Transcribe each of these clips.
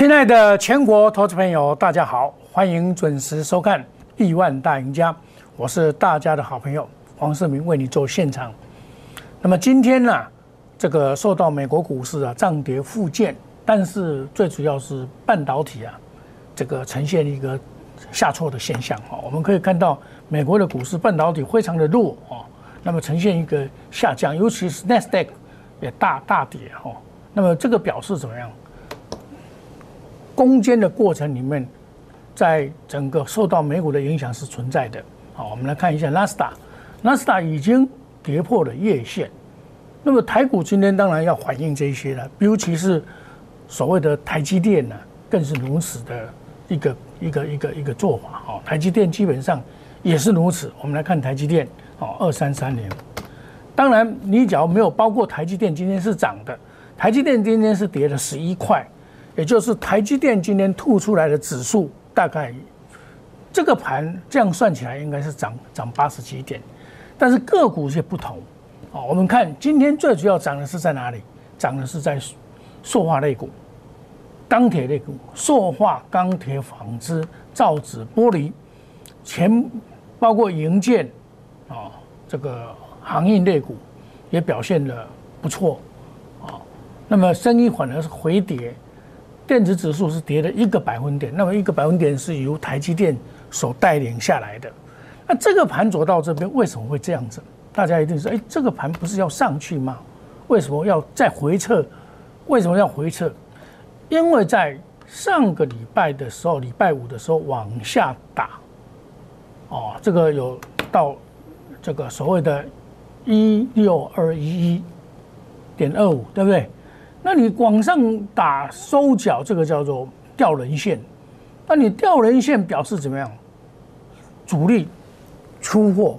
亲爱的全国投资朋友，大家好，欢迎准时收看《亿万大赢家》，我是大家的好朋友黄世明，为你做现场。那么今天呢，这个受到美国股市啊涨跌互见，但是最主要是半导体啊，这个呈现一个下挫的现象啊。我们可以看到美国的股市半导体非常的弱啊，那么呈现一个下降，尤其是 Nasdaq 也大大跌哈。那么这个表示怎么样？攻坚的过程里面，在整个受到美股的影响是存在的。好，我们来看一下纳斯达，纳斯达已经跌破了月线。那么台股今天当然要反映这些了，尤其是所谓的台积电呢，更是如此的一个一个一个一个做法。好，台积电基本上也是如此。我们来看台积电，哦，二三三零。当然，你只要没有包括台积电，今天是涨的。台积电今天是跌了十一块。也就是台积电今天吐出来的指数，大概这个盘这样算起来应该是涨涨八十几点，但是个股却不同。哦，我们看今天最主要涨的是在哪里？涨的是在塑化类股、钢铁类股、塑化、钢铁、纺织、造纸、玻璃，全包括营建啊，这个行业类股也表现的不错啊。那么生意反而是回跌。电子指数是跌了一个百分点，那么一个百分点是由台积电所带领下来的。那这个盘走到这边为什么会这样子？大家一定说：哎，这个盘不是要上去吗？为什么要再回撤？为什么要回撤？因为在上个礼拜的时候，礼拜五的时候往下打，哦，这个有到这个所谓的一六二一一点二五，对不对？那你往上打收脚，这个叫做掉人线。那你掉人线表示怎么样？主力出货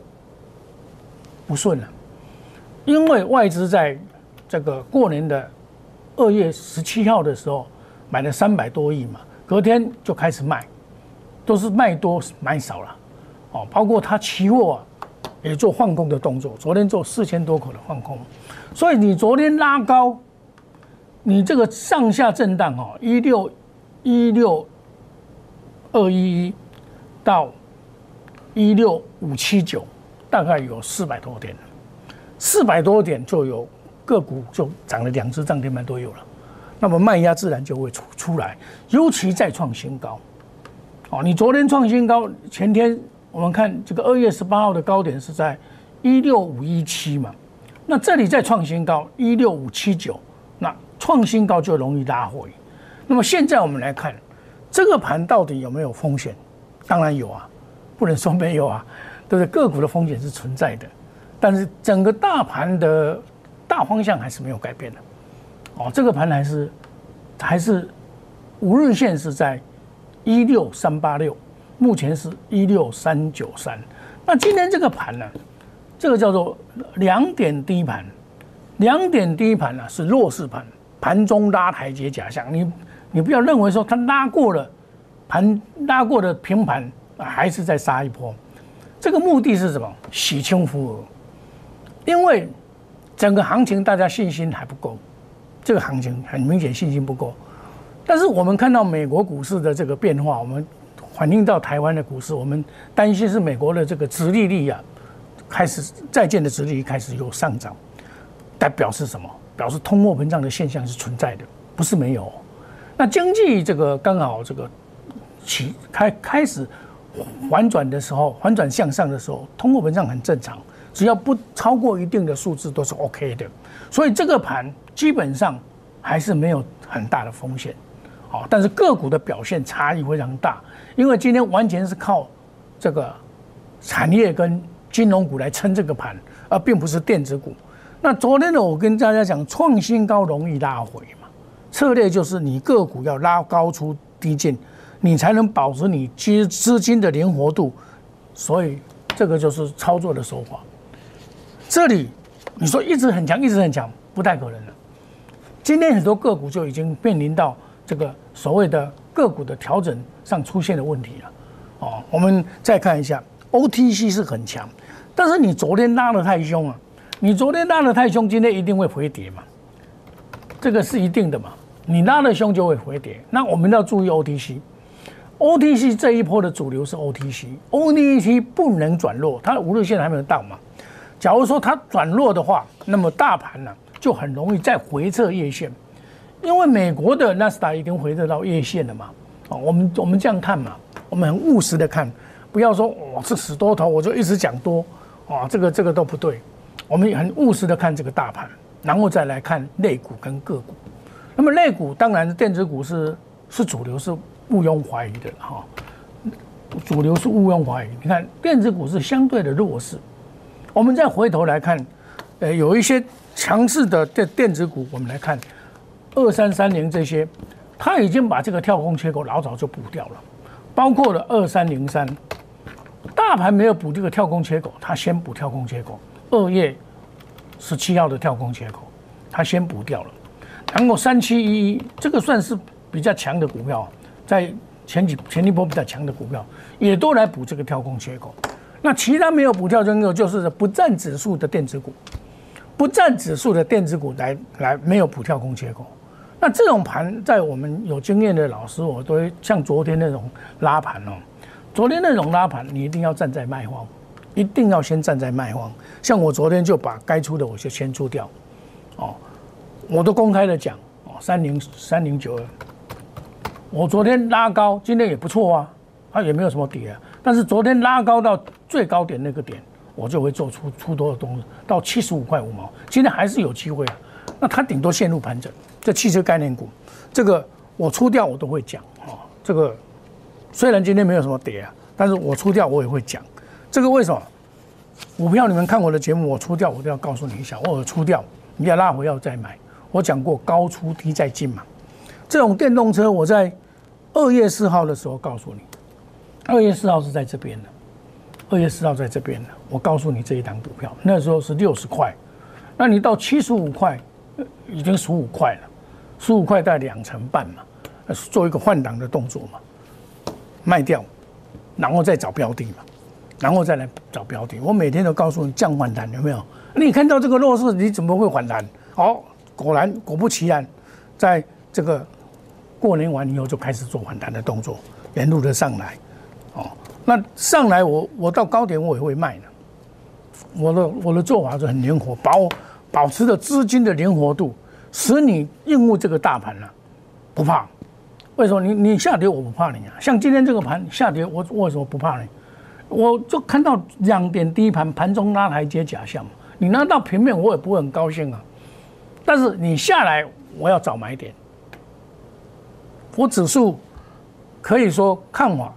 不顺了，因为外资在这个过年的二月十七号的时候买了三百多亿嘛，隔天就开始卖，都是卖多买少了。哦，包括他期货也做换空的动作，昨天做四千多口的换空，所以你昨天拉高。你这个上下震荡哦，一六一六二一一到一六五七九，大概有四百多点，四百多点就有个股就涨了两只涨停板都有了，那么卖压自然就会出出来，尤其再创新高，哦，你昨天创新高，前天我们看这个二月十八号的高点是在一六五一七嘛，那这里再创新高一六五七九，创新高就容易拉回，那么现在我们来看这个盘到底有没有风险？当然有啊，不能说没有啊，对不对？个股的风险是存在的，但是整个大盘的大方向还是没有改变的。哦，这个盘还是还是五日线是在一六三八六，目前是一六三九三。那今天这个盘呢，这个叫做两点低盘，两点低盘呢是弱势盘。盘中拉台阶假象，你你不要认为说它拉过了盘拉过的平盘，还是在杀一波。这个目的是什么？洗清浮额。因为整个行情大家信心还不够，这个行情很明显信心不够。但是我们看到美国股市的这个变化，我们反映到台湾的股市，我们担心是美国的这个殖利率啊，开始再见的殖利率开始有上涨，代表是什么？表示通货膨胀的现象是存在的，不是没有。那经济这个刚好这个起开开始反转的时候，反转向上的时候，通货膨胀很正常，只要不超过一定的数字都是 OK 的。所以这个盘基本上还是没有很大的风险。好，但是个股的表现差异非常大，因为今天完全是靠这个产业跟金融股来撑这个盘，而并不是电子股。那昨天呢，我跟大家讲，创新高容易拉回嘛，策略就是你个股要拉高出低进，你才能保持你资资金的灵活度，所以这个就是操作的手法。这里你说一直很强，一直很强，不太可能了。今天很多个股就已经面临到这个所谓的个股的调整上出现的问题了。哦，我们再看一下，OTC 是很强，但是你昨天拉的太凶啊。你昨天拉的太凶，今天一定会回跌嘛？这个是一定的嘛？你拉的凶就会回跌。那我们要注意 OTC，OTC 这一波的主流是 OTC，OTC 不能转弱，它的五日线还没有到嘛。假如说它转弱的话，那么大盘呢就很容易再回撤月线，因为美国的纳斯达已经回撤到月线了嘛。啊，我们我们这样看嘛，我们很务实的看，不要说我是死多头，我就一直讲多，啊，这个这个都不对。我们也很务实的看这个大盘，然后再来看类股跟个股。那么类股当然电子股是是主流，是毋庸怀疑的哈。主流是毋庸怀疑。你看电子股是相对的弱势。我们再回头来看，呃，有一些强势的电电子股，我们来看二三三零这些，它已经把这个跳空缺口老早就补掉了，包括了二三零三，大盘没有补这个跳空缺口，它先补跳空缺口，二月十七号的跳空缺口，它先补掉了，然后三七一一这个算是比较强的股票，在前几前一波比较强的股票，也都来补这个跳空缺口。那其他没有补跳空缺口，就是不占指数的电子股，不占指数的电子股来来没有补跳空缺口。那这种盘，在我们有经验的老师，我都像昨天那种拉盘哦，昨天那种拉盘，你一定要站在卖方，一定要先站在卖方。像我昨天就把该出的我就先出掉，哦，我都公开的讲哦，三零三零九二，我昨天拉高，今天也不错啊，它也没有什么跌啊。但是昨天拉高到最高点那个点，我就会做出出多的东西，到七十五块五毛。今天还是有机会啊，那它顶多陷入盘整。这汽车概念股，这个我出掉我都会讲哦。这个虽然今天没有什么跌啊，但是我出掉我也会讲。这个为什么？股票你们看我的节目，我出掉我都要告诉你一下，我出掉你要拉回要再买。我讲过高出低再进嘛。这种电动车我在二月四号的时候告诉你。二月四号是在这边的，二月四号在这边的。我告诉你这一档股票，那时候是六十块，那你到七十五块，已经十五块了，十五块带两成半嘛，做一个换挡的动作嘛，卖掉，然后再找标的嘛，然后再来找标的。我每天都告诉你降反弹有没有？你看到这个弱势，你怎么会反弹？哦，果然果不其然，在这个过年完以后就开始做反弹的动作，沿路的上来。哦，那上来我我到高点我也会卖的，我的我的做法是很灵活，保保持着资金的灵活度，使你应付这个大盘呢不怕。为什么你你下跌我不怕你啊？像今天这个盘下跌，我为什么不怕你？我就看到两点低盘，盘中拉台阶假象。你拿到平面我也不会很高兴啊，但是你下来我要找买点，我指数可以说看法。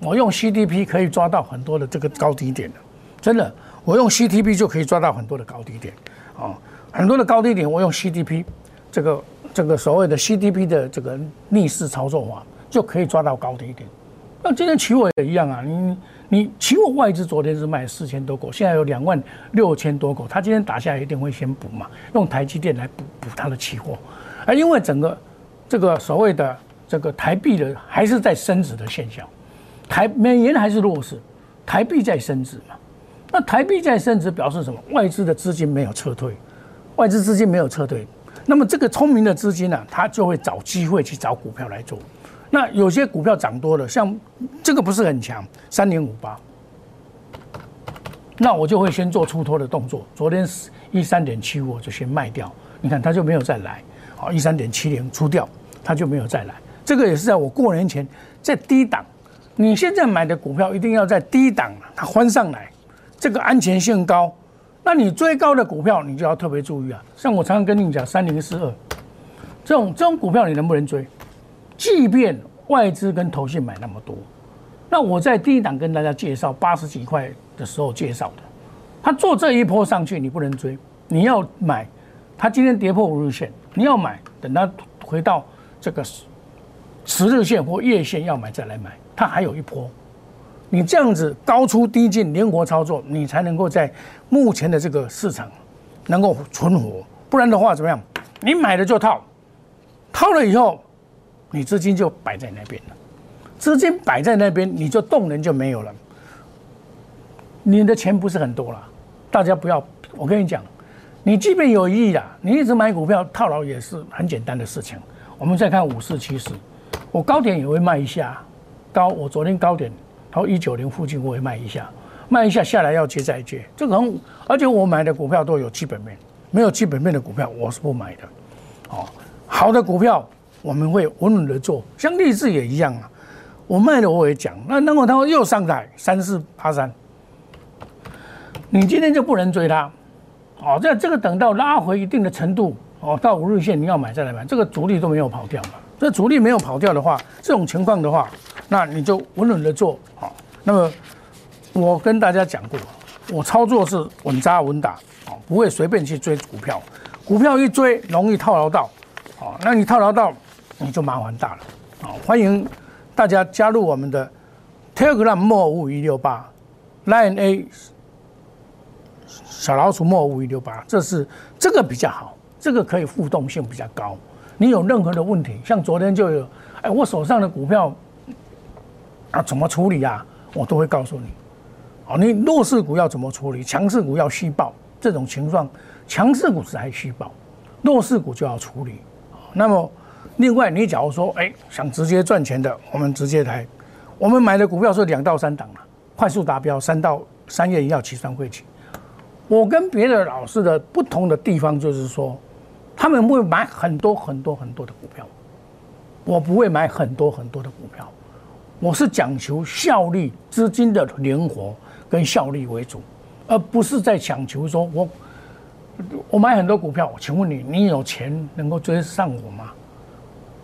我用 CDP 可以抓到很多的这个高低点的，真的，我用 CTP 就可以抓到很多的高低点，啊，很多的高低点，我用 CDP 这个这个所谓的 CDP 的这个逆势操作法就可以抓到高低点。那今天期货也一样啊，你你期货外资昨天是卖四千多口，现在有两万六千多口，他今天打下来一定会先补嘛，用台积电来补补它的期货，而因为整个这个所谓的这个台币的还是在升值的现象。台美元还是弱势，台币在升值嘛？那台币在升值表示什么？外资的资金没有撤退，外资资金没有撤退，那么这个聪明的资金呢，他就会找机会去找股票来做。那有些股票涨多了，像这个不是很强，三点五八，那我就会先做出脱的动作。昨天一三点七五我就先卖掉，你看它就没有再来。好，一三点七零出掉，它就没有再来。这个也是在我过年前在低档。你现在买的股票一定要在低档，它翻上来，这个安全性高。那你追高的股票，你就要特别注意啊。像我常常跟你讲，三零四二这种这种股票，你能不能追？即便外资跟投信买那么多，那我在第一档跟大家介绍八十几块的时候介绍的，他做这一波上去，你不能追，你要买。他今天跌破五日线，你要买，等他回到这个十日线或月线要买再来买。它还有一波，你这样子高出低进，灵活操作，你才能够在目前的这个市场能够存活。不然的话，怎么样？你买了就套，套了以后，你资金就摆在那边了。资金摆在那边，你就动能就没有了。你的钱不是很多了，大家不要。我跟你讲，你即便有一亿啦，你一直买股票套牢也是很简单的事情。我们再看五四七十，我高点也会卖一下，高我昨天高点，然后一九零附近我会卖一下，卖一下下来要接再接，这个，而且我买的股票都有基本面，没有基本面的股票我是不买的，哦，好的股票我们会稳稳的做，像励志也一样啊，我卖了我也讲，那那么它又上来三四八三，你今天就不能追它，哦，这这个等到拉回一定的程度。哦，到五日线你要买再来买，这个主力都没有跑掉嘛。这主力没有跑掉的话，这种情况的话，那你就稳稳的做好。那么我跟大家讲过，我操作是稳扎稳打，哦，不会随便去追股票。股票一追容易套牢到，哦，那你套牢到你就麻烦大了。好，欢迎大家加入我们的 Telegram 莫五一六八 Line A 小老鼠莫五一六八，这是这个比较好。这个可以互动性比较高，你有任何的问题，像昨天就有，哎，我手上的股票啊怎么处理啊？我都会告诉你。哦，你弱势股要怎么处理？强势股要虚报，这种情况，强势股是还虚报，弱势股就要处理。那么，另外你假如说，哎，想直接赚钱的，我们直接来，我们买的股票是两到三档了，快速达标，三到三月一号起算会期。我跟别的老师的不同的地方就是说。他们会买很多很多很多的股票，我不会买很多很多的股票，我是讲求效率、资金的灵活跟效率为主，而不是在讲求说我我买很多股票。请问你，你有钱能够追上我吗？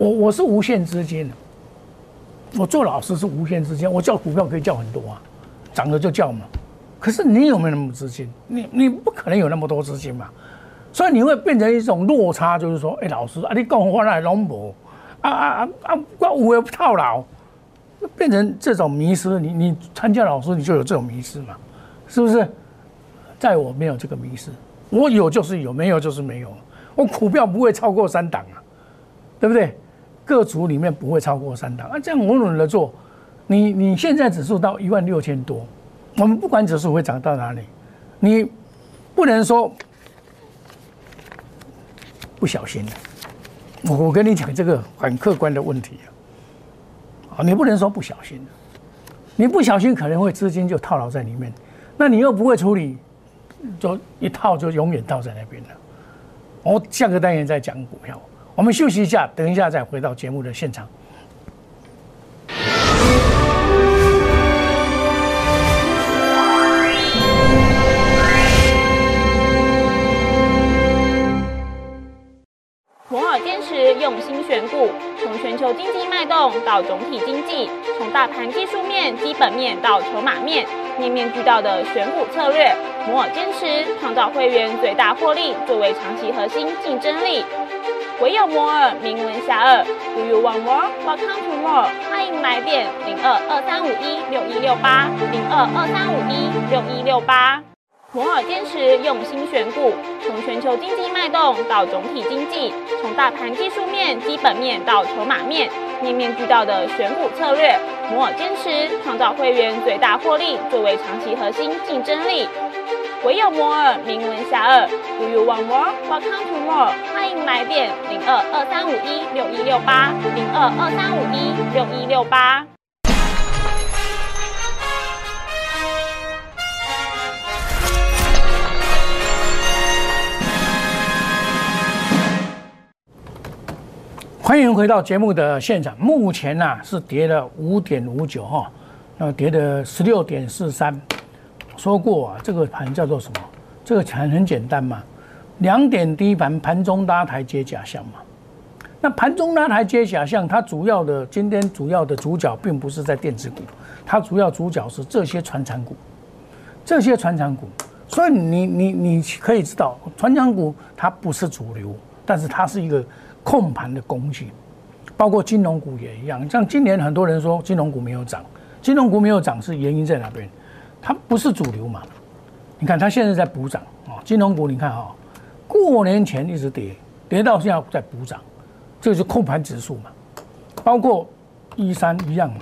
我我是无限资金，我做老师是无限资金，我叫股票可以叫很多啊，涨了就叫嘛。可是你有没有那么资金？你你不可能有那么多资金嘛。所以你会变成一种落差，就是说，哎，老师啊，你讲我换来拢无，啊啊啊啊，我有套牢，变成这种迷失。你你参加老师，你就有这种迷失嘛？是不是？在我没有这个迷失，我有就是有，没有就是没有。我股票不会超过三档啊，对不对？各组里面不会超过三档啊，这样稳稳的做。你你现在指数到一万六千多，我们不管指数会涨到哪里，你不能说。不小心的，我我跟你讲这个很客观的问题啊，啊，你不能说不小心的，你不小心可能会资金就套牢在里面，那你又不会处理，就一套就永远套在那边了。我下个单元再讲股票，我们休息一下，等一下再回到节目的现场。摩尔坚持用心选股，从全球经济脉动到总体经济，从大盘技术面、基本面到筹码面，面面俱到的选股策略，摩尔坚持创造会员最大获利作为长期核心竞争力。唯有摩尔名闻遐迩。Do you want more? Welcome to more。欢迎来电零二二三五一六一六八零二二三五一六一六八。摩尔坚持用心选股，从全球经济脉动到总体经济，从大盘技术面、基本面到筹码面，面面俱到的选股策略。摩尔坚持创造会员最大获利作为长期核心竞争力。唯有摩尔名闻遐迩。Do you want more? Welcome to more。欢迎来电零二二三五一六一六八零二二三五一六一六八。欢迎回到节目的现场。目前呢是跌了五点五九哈，那跌的十六点四三。说过啊，这个盘叫做什么？这个盘很简单嘛，两点低盘，盘中拉台阶假象嘛。那盘中拉台阶假象，它主要的今天主要的主角并不是在电子股，它主要主角是这些传产股，这些传产股。所以你你你可以知道，传产股它不是主流，但是它是一个。控盘的工具，包括金融股也一样。像今年很多人说金融股没有涨，金融股没有涨是原因在哪边？它不是主流嘛？你看它现在在补涨啊，金融股你看哈，过年前一直跌，跌到现在在补涨，这是控盘指数嘛？包括一三一样嘛，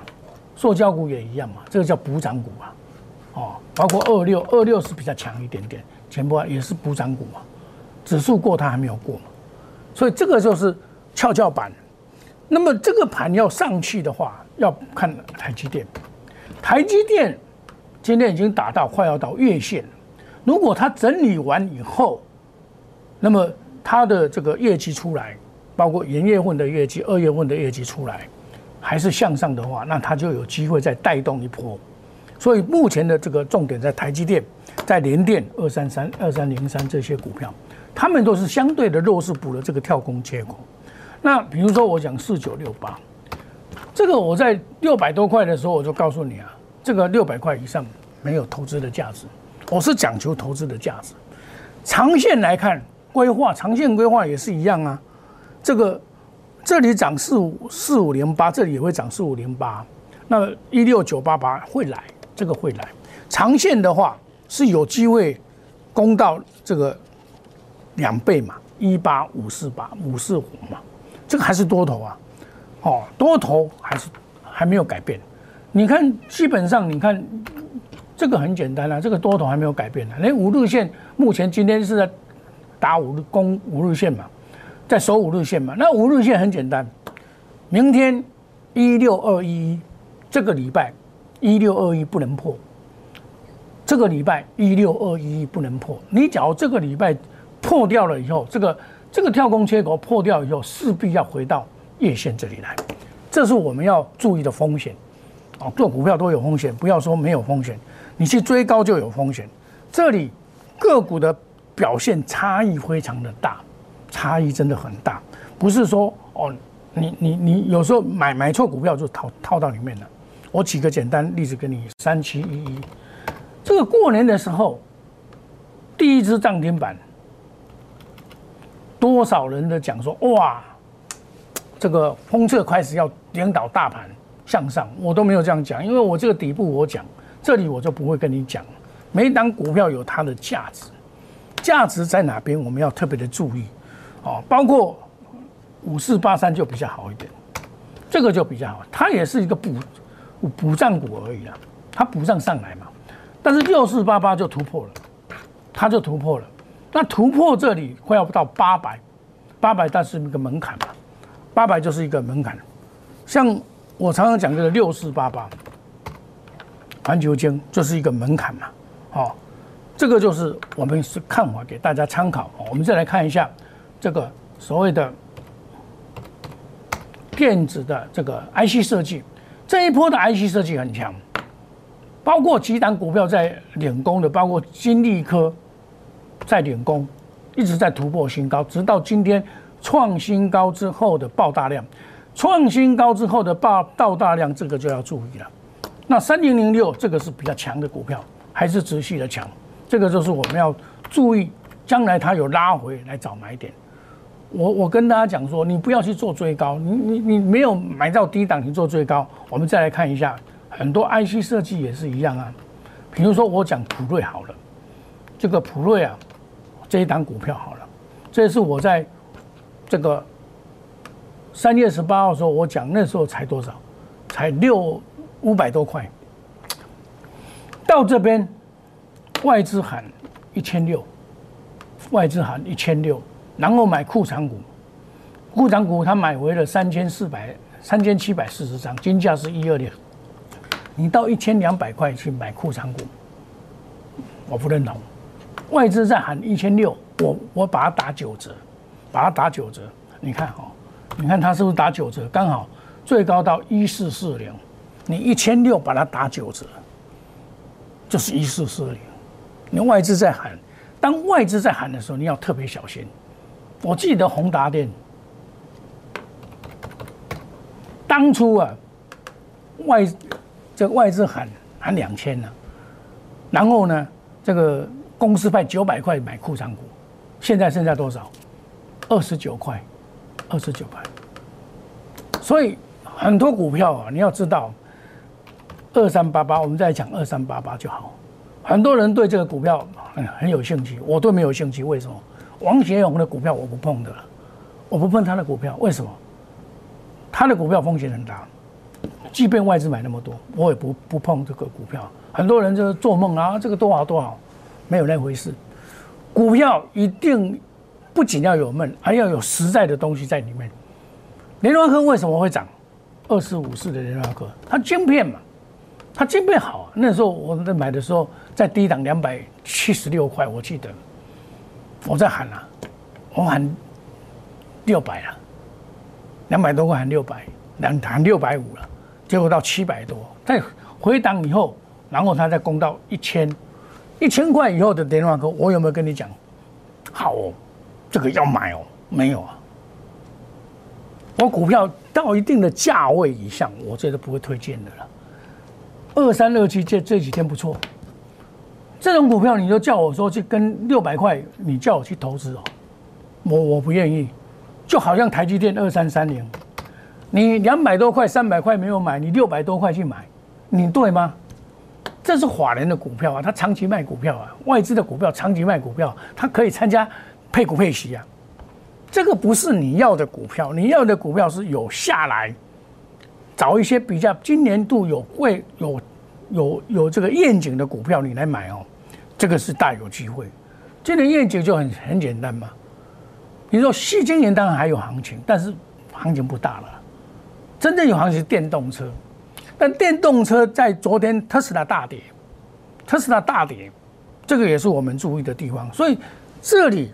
塑胶股也一样嘛，这个叫补涨股啊。哦，包括二六二六是比较强一点点，全部也是补涨股嘛，指数过它还没有过嘛。所以这个就是跷跷板，那么这个盘要上去的话，要看台积电。台积电今天已经打到快要到月线。如果它整理完以后，那么它的这个业绩出来，包括元月份的业绩、二月份的业绩出来，还是向上的话，那它就有机会再带动一波。所以目前的这个重点在台积电、在联电二三三、二三零三这些股票，他们都是相对的弱势补了这个跳空缺口。那比如说我讲四九六八，这个我在六百多块的时候我就告诉你啊，这个六百块以上没有投资的价值。我是讲求投资的价值，长线来看规划，长线规划也是一样啊。这个这里涨四五四五零八，这里也会涨四五零八，那一六九八八会来，这个会来。长线的话是有机会攻到这个两倍嘛，一八五四八五四五嘛，这个还是多头啊，哦，多头还是还没有改变。你看，基本上你看。这个很简单啊，这个多头还没有改变呢。连五日线目前今天是在打五日攻五日线嘛，在守五日线嘛。那五日线很简单，明天一六二一，这个礼拜一六二一不能破。这个礼拜一六二一不能破。你假如这个礼拜破掉了以后，这个这个跳空缺口破掉以后，势必要回到月线这里来，这是我们要注意的风险。哦，做股票都有风险，不要说没有风险。你去追高就有风险，这里个股的表现差异非常的大，差异真的很大，不是说哦，你你你有时候买买错股票就套套到里面了。我举个简单例子给你，三七一一，这个过年的时候第一只涨停板，多少人的讲说哇，这个风车开始要领导大盘向上，我都没有这样讲，因为我这个底部我讲。这里我就不会跟你讲，每一档股票有它的价值，价值在哪边我们要特别的注意，哦，包括五四八三就比较好一点，这个就比较好，它也是一个补补涨股而已啊，它补涨上来嘛，但是六四八八就突破了，它就突破了，那突破这里快要到八百，八百但是一个门槛嘛，八百就是一个门槛，像我常常讲这个六四八八。环球金就是一个门槛嘛，好，这个就是我们是看法给大家参考。我们再来看一下这个所谓的电子的这个 IC 设计，这一波的 IC 设计很强，包括几档股票在领工的，包括金利科在领工，一直在突破新高，直到今天创新高之后的爆大量，创新高之后的爆爆大量，这个就要注意了。那三零零六这个是比较强的股票，还是持续的强？这个就是我们要注意，将来它有拉回来找买点。我我跟大家讲说，你不要去做追高，你你你没有买到低档，你做追高。我们再来看一下，很多 IC 设计也是一样啊。比如说我讲普瑞好了，这个普瑞啊，这一档股票好了，这是我在这个三月十八号的时候我讲，那时候才多少？才六。五百多块，到这边外资喊一千六，外资喊一千六，然后买库藏股，库藏股他买回了三千四百三千七百四十张，金价是一二六，你到一千两百块去买库藏股，我不认同，外资在喊一千六，我我把它打九折，把它打九折，你看哈，你看它是不是打九折？刚好最高到一四四零。你一千六把它打九折，就是一四四零。你外资在喊，当外资在喊的时候，你要特别小心。我记得宏达电当初啊，外这个外资喊喊两千呢，然后呢，这个公司派九百块买库藏股，现在剩下多少？二十九块，二十九块。所以很多股票啊，你要知道。二三八八，我们再讲二三八八就好。很多人对这个股票很有兴趣，我都没有兴趣。为什么？王学勇的股票我不碰的，我不碰他的股票。为什么？他的股票风险很大，即便外资买那么多，我也不不碰这个股票。很多人就是做梦啊，这个多好多好，没有那回事。股票一定不仅要有梦，还要有实在的东西在里面。联发科为什么会涨？二四五四的联发科，它晶片嘛，它晶片好啊。那时候我在买的时候，在低档两百七十六块，我记得我在喊啊，我喊六百了，两百多块喊六百，两喊六百五了，结果到七百多，再回档以后，然后它再攻到一千，一千块以后的联发科，我有没有跟你讲？好哦，这个要买哦，没有啊。我股票到一定的价位以上，我这都不会推荐的了。二三二七这这几天不错，这种股票你就叫我说去跟六百块，你叫我去投资哦，我我不愿意。就好像台积电二三三零，你两百多块、三百块没有买，你六百多块去买，你对吗？这是法人的股票啊，他长期卖股票啊，外资的股票长期卖股票，他可以参加配股配息啊。这个不是你要的股票，你要的股票是有下来，找一些比较今年度有会有有有这个愿景的股票，你来买哦，这个是大有机会。今年愿景就很很简单嘛，你说细今年当然还有行情，但是行情不大了，真正有行情电动车，但电动车在昨天特斯拉大跌，特斯拉大跌，这个也是我们注意的地方，所以这里。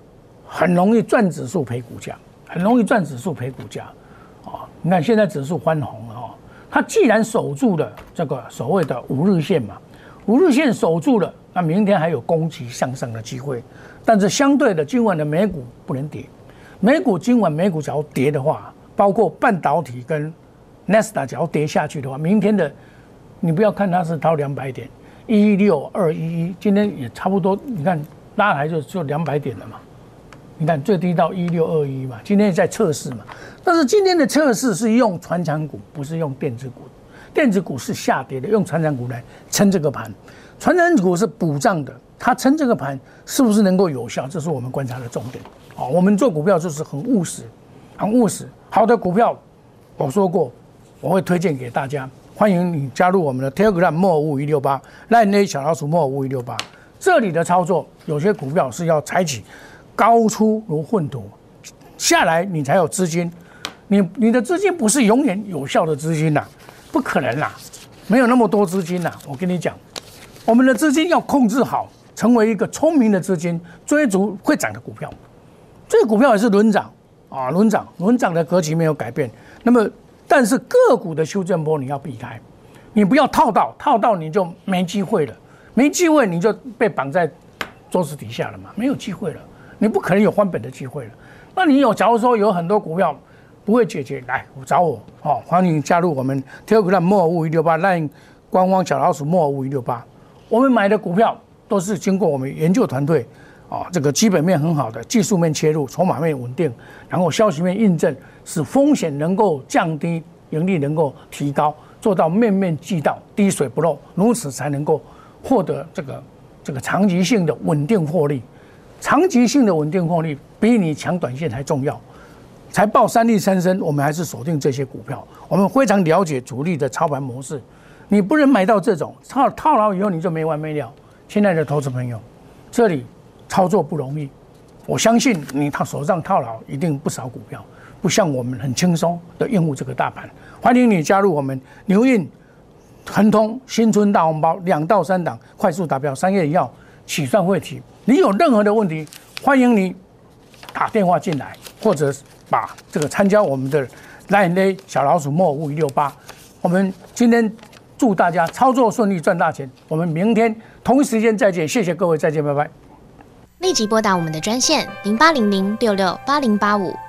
很容易赚指数赔股价，很容易赚指数赔股价，啊！你看现在指数翻红了，它既然守住了这个所谓的五日线嘛，五日线守住了，那明天还有攻击向上的机会。但是相对的，今晚的美股不能跌，美股今晚美股只要跌的话，包括半导体跟 n e s t a 只要跌下去的话，明天的你不要看它是掏两百点，一六二一一，今天也差不多，你看拉来就就两百点了嘛。你看最低到一六二一嘛，今天在测试嘛，但是今天的测试是用传产股，不是用电子股。电子股是下跌的，用传产股来撑这个盘。传产股是补涨的，它撑这个盘是不是能够有效？这是我们观察的重点。好，我们做股票就是很务实，很务实。好的股票，我说过我会推荐给大家，欢迎你加入我们的 Telegram 莫五一六八赖内小老鼠莫五一六八。这里的操作有些股票是要采取。高出如粪土，下来你才有资金，你你的资金不是永远有效的资金呐，不可能啦，没有那么多资金呐。我跟你讲，我们的资金要控制好，成为一个聪明的资金，追逐会涨的股票。这个股票也是轮涨啊，轮涨，轮涨的格局没有改变。那么，但是个股的修正波你要避开，你不要套到，套到你就没机会了，没机会你就被绑在桌子底下了嘛，没有机会了。你不可能有翻本的机会了。那你有，假如说有很多股票不会解决，来找我哦，欢迎加入我们 Telegram 莫五一六八 Line 官方小老鼠莫五一六八。我们买的股票都是经过我们研究团队啊，这个基本面很好的，技术面切入，筹码面稳定，然后消息面印证，使风险能够降低，盈利能够提高，做到面面俱到，滴水不漏，如此才能够获得这个这个长期性的稳定获利。长期性的稳定获利比你抢短线还重要，才报三利三升，我们还是锁定这些股票。我们非常了解主力的操盘模式，你不能买到这种套套牢以后你就没完没了。亲爱的投资朋友，这里操作不容易，我相信你他手上套牢一定不少股票，不像我们很轻松的应付这个大盘。欢迎你加入我们牛运、恒通、新春大红包两到三档快速达标，三月一号起算会提。你有任何的问题，欢迎你打电话进来，或者把这个参加我们的 Line 小老鼠莫五一六八。我们今天祝大家操作顺利，赚大钱。我们明天同一时间再见，谢谢各位，再见，拜拜。立即拨打我们的专线零八零零六六八零八五。